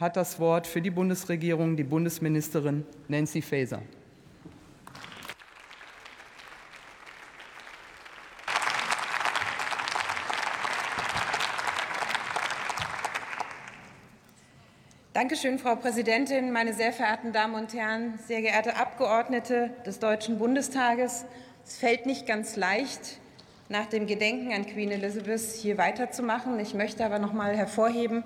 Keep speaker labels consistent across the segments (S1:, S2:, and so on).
S1: hat das Wort für die Bundesregierung die Bundesministerin Nancy Faeser.
S2: Danke schön, Frau Präsidentin, meine sehr verehrten Damen und Herren, sehr geehrte Abgeordnete des Deutschen Bundestages. Es fällt nicht ganz leicht, nach dem Gedenken an Queen Elizabeth hier weiterzumachen. Ich möchte aber noch mal hervorheben,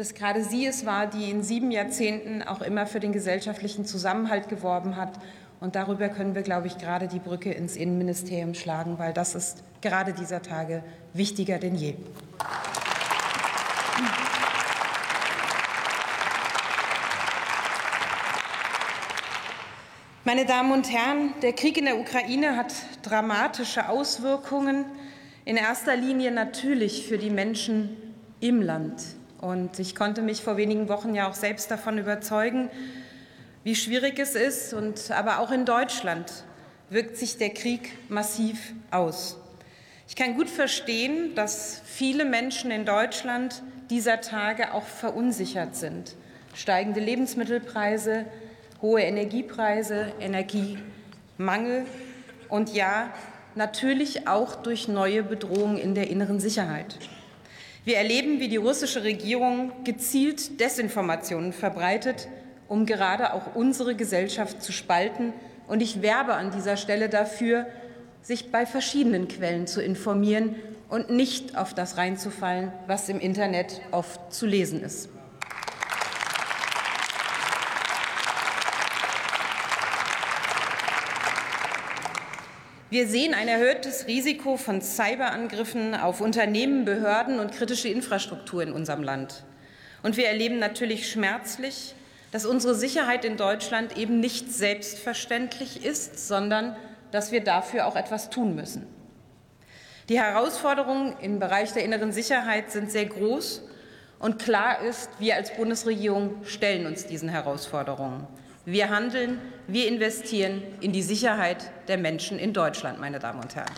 S2: dass gerade sie es war, die in sieben Jahrzehnten auch immer für den gesellschaftlichen Zusammenhalt geworben hat. Und darüber können wir, glaube ich, gerade die Brücke ins Innenministerium schlagen, weil das ist gerade dieser Tage wichtiger denn je. Meine Damen und Herren, der Krieg in der Ukraine hat dramatische Auswirkungen, in erster Linie natürlich für die Menschen im Land. Und ich konnte mich vor wenigen Wochen ja auch selbst davon überzeugen, wie schwierig es ist. Und aber auch in Deutschland wirkt sich der Krieg massiv aus. Ich kann gut verstehen, dass viele Menschen in Deutschland dieser Tage auch verunsichert sind. Steigende Lebensmittelpreise, hohe Energiepreise, Energiemangel und ja, natürlich auch durch neue Bedrohungen in der inneren Sicherheit. Wir erleben, wie die russische Regierung gezielt Desinformationen verbreitet, um gerade auch unsere Gesellschaft zu spalten. Und ich werbe an dieser Stelle dafür, sich bei verschiedenen Quellen zu informieren und nicht auf das reinzufallen, was im Internet oft zu lesen ist. Wir sehen ein erhöhtes Risiko von Cyberangriffen auf Unternehmen, Behörden und kritische Infrastruktur in unserem Land. Und wir erleben natürlich schmerzlich, dass unsere Sicherheit in Deutschland eben nicht selbstverständlich ist, sondern dass wir dafür auch etwas tun müssen. Die Herausforderungen im Bereich der inneren Sicherheit sind sehr groß und klar ist, wir als Bundesregierung stellen uns diesen Herausforderungen. Wir handeln, wir investieren in die Sicherheit der Menschen in Deutschland, meine Damen und Herren.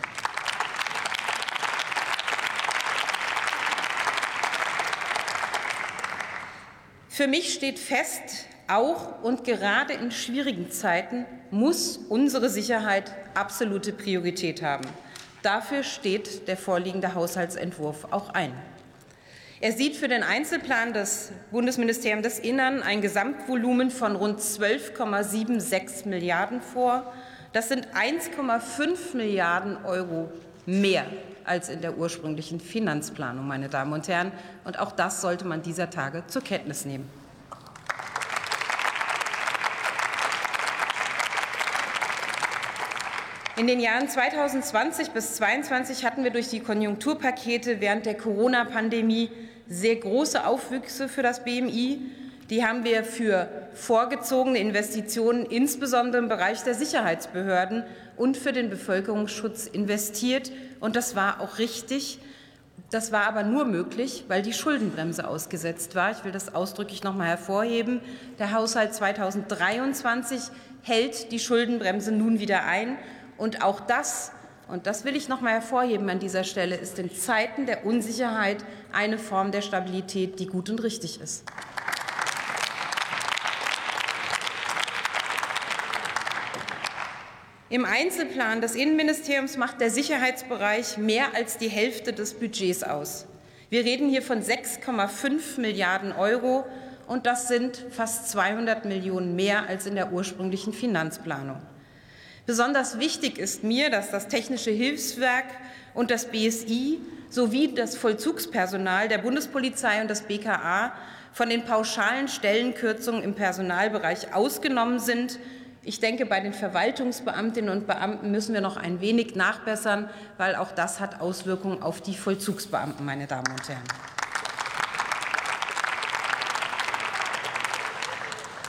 S2: Für mich steht fest, auch und gerade in schwierigen Zeiten muss unsere Sicherheit absolute Priorität haben. Dafür steht der vorliegende Haushaltsentwurf auch ein. Er sieht für den Einzelplan des Bundesministeriums des Innern ein Gesamtvolumen von rund 12,76 Milliarden vor. Das sind 1,5 Milliarden Euro mehr als in der ursprünglichen Finanzplanung, meine Damen und Herren. Und auch das sollte man dieser Tage zur Kenntnis nehmen. In den Jahren 2020 bis 2022 hatten wir durch die Konjunkturpakete während der Corona-Pandemie sehr große Aufwüchse für das BMI. Die haben wir für vorgezogene Investitionen, insbesondere im Bereich der Sicherheitsbehörden und für den Bevölkerungsschutz investiert. Und das war auch richtig. Das war aber nur möglich, weil die Schuldenbremse ausgesetzt war. Ich will das ausdrücklich noch mal hervorheben. Der Haushalt 2023 hält die Schuldenbremse nun wieder ein. Und auch das und das will ich noch mal hervorheben an dieser Stelle, ist in Zeiten der Unsicherheit eine Form der Stabilität, die gut und richtig ist. Im Einzelplan des Innenministeriums macht der Sicherheitsbereich mehr als die Hälfte des Budgets aus. Wir reden hier von 6,5 Milliarden Euro, und das sind fast 200 Millionen mehr als in der ursprünglichen Finanzplanung. Besonders wichtig ist mir, dass das Technische Hilfswerk und das BSI sowie das Vollzugspersonal der Bundespolizei und das BKA von den pauschalen Stellenkürzungen im Personalbereich ausgenommen sind. Ich denke, bei den Verwaltungsbeamtinnen und Beamten müssen wir noch ein wenig nachbessern, weil auch das hat Auswirkungen auf die Vollzugsbeamten, meine Damen und Herren.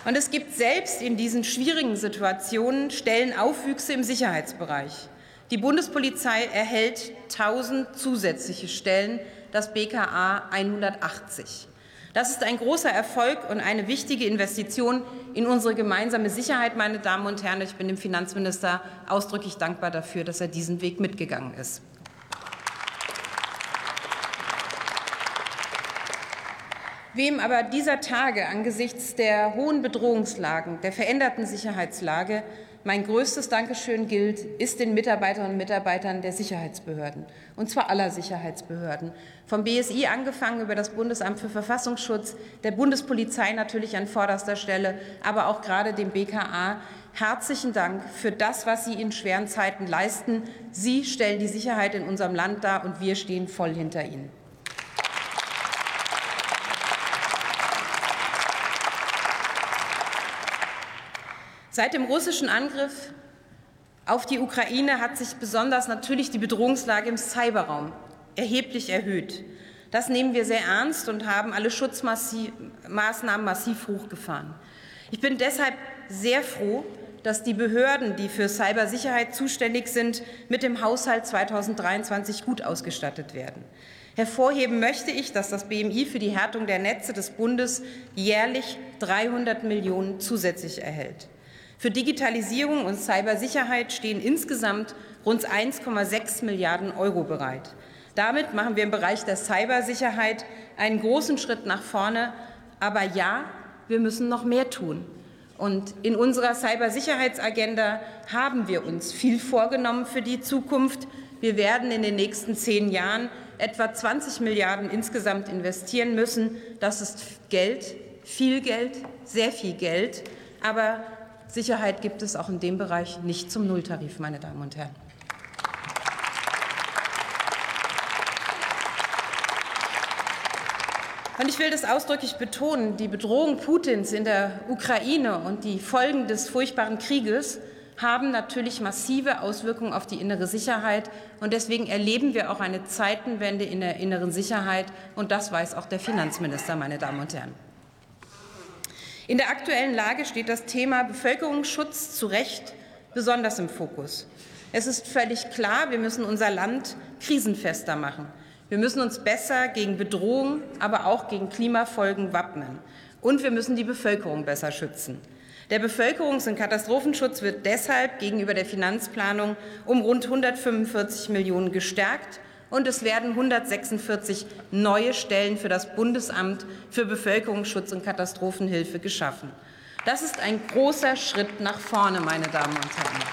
S2: Und es gibt selbst in diesen schwierigen Situationen Stellenaufwüchse im Sicherheitsbereich. Die Bundespolizei erhält 1000 zusätzliche Stellen, das BKA 180. Das ist ein großer Erfolg und eine wichtige Investition in unsere gemeinsame Sicherheit, meine Damen und Herren. Ich bin dem Finanzminister ausdrücklich dankbar dafür, dass er diesen Weg mitgegangen ist. Wem aber dieser Tage angesichts der hohen Bedrohungslagen, der veränderten Sicherheitslage mein größtes Dankeschön gilt, ist den Mitarbeiterinnen und Mitarbeitern der Sicherheitsbehörden, und zwar aller Sicherheitsbehörden, vom BSI angefangen über das Bundesamt für Verfassungsschutz, der Bundespolizei natürlich an vorderster Stelle, aber auch gerade dem BKA. Herzlichen Dank für das, was Sie in schweren Zeiten leisten. Sie stellen die Sicherheit in unserem Land dar, und wir stehen voll hinter Ihnen. Seit dem russischen Angriff auf die Ukraine hat sich besonders natürlich die Bedrohungslage im Cyberraum erheblich erhöht. Das nehmen wir sehr ernst und haben alle Schutzmaßnahmen massiv hochgefahren. Ich bin deshalb sehr froh, dass die Behörden, die für Cybersicherheit zuständig sind, mit dem Haushalt 2023 gut ausgestattet werden. Hervorheben möchte ich, dass das BMI für die Härtung der Netze des Bundes jährlich 300 Millionen zusätzlich erhält. Für Digitalisierung und Cybersicherheit stehen insgesamt rund 1,6 Milliarden Euro bereit. Damit machen wir im Bereich der Cybersicherheit einen großen Schritt nach vorne. Aber ja, wir müssen noch mehr tun. Und in unserer Cybersicherheitsagenda haben wir uns viel vorgenommen für die Zukunft. Wir werden in den nächsten zehn Jahren etwa 20 Milliarden insgesamt investieren müssen. Das ist Geld, viel Geld, sehr viel Geld. Aber Sicherheit gibt es auch in dem Bereich nicht zum Nulltarif, meine Damen und Herren. Und ich will das ausdrücklich betonen, die Bedrohung Putins in der Ukraine und die Folgen des furchtbaren Krieges haben natürlich massive Auswirkungen auf die innere Sicherheit. Und deswegen erleben wir auch eine Zeitenwende in der inneren Sicherheit. Und das weiß auch der Finanzminister, meine Damen und Herren. In der aktuellen Lage steht das Thema Bevölkerungsschutz zu Recht besonders im Fokus. Es ist völlig klar, wir müssen unser Land krisenfester machen. Wir müssen uns besser gegen Bedrohungen, aber auch gegen Klimafolgen wappnen. Und wir müssen die Bevölkerung besser schützen. Der Bevölkerungs- und Katastrophenschutz wird deshalb gegenüber der Finanzplanung um rund 145 Millionen gestärkt und es werden 146 neue Stellen für das Bundesamt für Bevölkerungsschutz und Katastrophenhilfe geschaffen. Das ist ein großer Schritt nach vorne, meine Damen und Herren.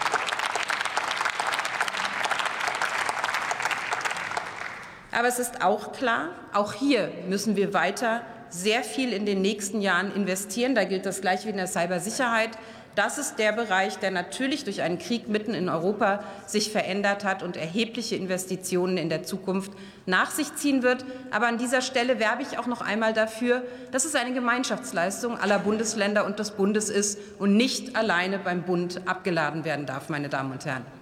S2: Aber es ist auch klar, auch hier müssen wir weiter sehr viel in den nächsten Jahren investieren. Da gilt das gleich wie in der Cybersicherheit. Das ist der Bereich, der natürlich durch einen Krieg mitten in Europa sich verändert hat und erhebliche Investitionen in der Zukunft nach sich ziehen wird. Aber an dieser Stelle werbe ich auch noch einmal dafür, dass es eine Gemeinschaftsleistung aller Bundesländer und des Bundes ist und nicht alleine beim Bund abgeladen werden darf, meine Damen und Herren.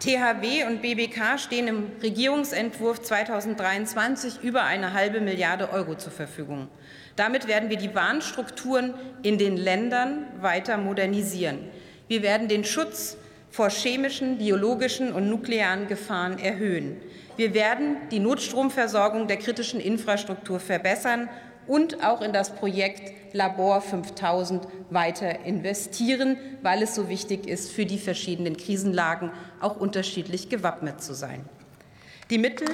S2: THW und BBK stehen im Regierungsentwurf 2023 über eine halbe Milliarde Euro zur Verfügung. Damit werden wir die Warnstrukturen in den Ländern weiter modernisieren. Wir werden den Schutz vor chemischen, biologischen und nuklearen Gefahren erhöhen. Wir werden die Notstromversorgung der kritischen Infrastruktur verbessern und auch in das Projekt Labor 5000 weiter investieren, weil es so wichtig ist, für die verschiedenen Krisenlagen auch unterschiedlich gewappnet zu sein. Die Mittel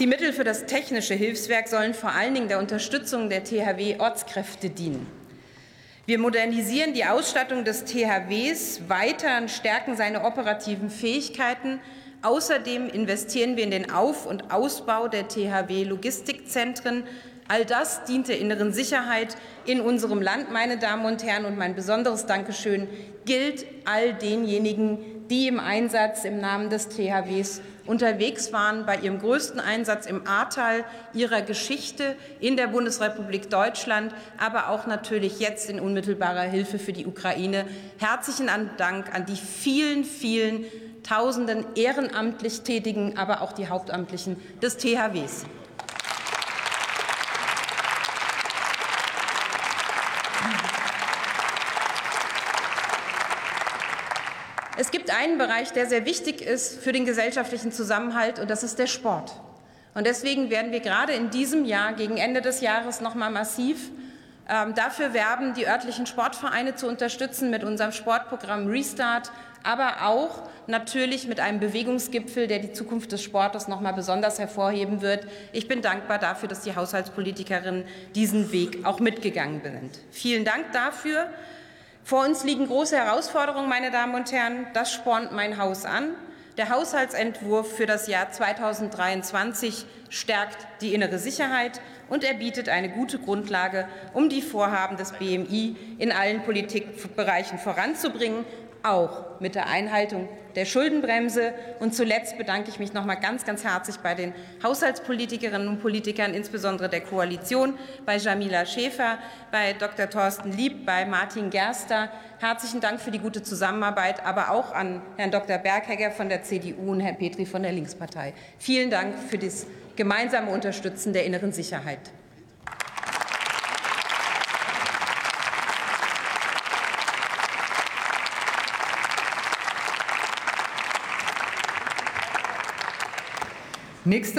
S2: Die Mittel für das technische Hilfswerk sollen vor allen Dingen der Unterstützung der THW-Ortskräfte dienen. Wir modernisieren die Ausstattung des THWs weiter und stärken seine operativen Fähigkeiten, Außerdem investieren wir in den Auf- und Ausbau der THW-Logistikzentren. All das dient der inneren Sicherheit in unserem Land, meine Damen und Herren. Und mein besonderes Dankeschön gilt all denjenigen, die im Einsatz im Namen des THWs unterwegs waren, bei ihrem größten Einsatz im Ahrtal ihrer Geschichte in der Bundesrepublik Deutschland, aber auch natürlich jetzt in unmittelbarer Hilfe für die Ukraine. Herzlichen Dank an die vielen, vielen tausenden ehrenamtlich Tätigen, aber auch die Hauptamtlichen des THWs. Es gibt einen Bereich, der sehr wichtig ist für den gesellschaftlichen Zusammenhalt, und das ist der Sport. Und deswegen werden wir gerade in diesem Jahr, gegen Ende des Jahres, noch mal massiv ähm, dafür werben, die örtlichen Sportvereine zu unterstützen mit unserem Sportprogramm Restart, aber auch natürlich mit einem Bewegungsgipfel, der die Zukunft des Sportes noch mal besonders hervorheben wird. Ich bin dankbar dafür, dass die Haushaltspolitikerinnen diesen Weg auch mitgegangen sind. Vielen Dank dafür. Vor uns liegen große Herausforderungen, meine Damen und Herren. Das spornt mein Haus an. Der Haushaltsentwurf für das Jahr 2023 stärkt die innere Sicherheit und er bietet eine gute Grundlage, um die Vorhaben des BMI in allen Politikbereichen voranzubringen, auch mit der Einhaltung der Schuldenbremse. Und zuletzt bedanke ich mich noch mal ganz, ganz herzlich bei den Haushaltspolitikerinnen und Politikern, insbesondere der Koalition, bei Jamila Schäfer, bei Dr. Thorsten Lieb, bei Martin Gerster. Herzlichen Dank für die gute Zusammenarbeit, aber auch an Herrn Dr. Berghegger von der CDU und Herrn Petri von der Linkspartei. Vielen Dank für das gemeinsame Unterstützen der inneren Sicherheit.
S1: Nächste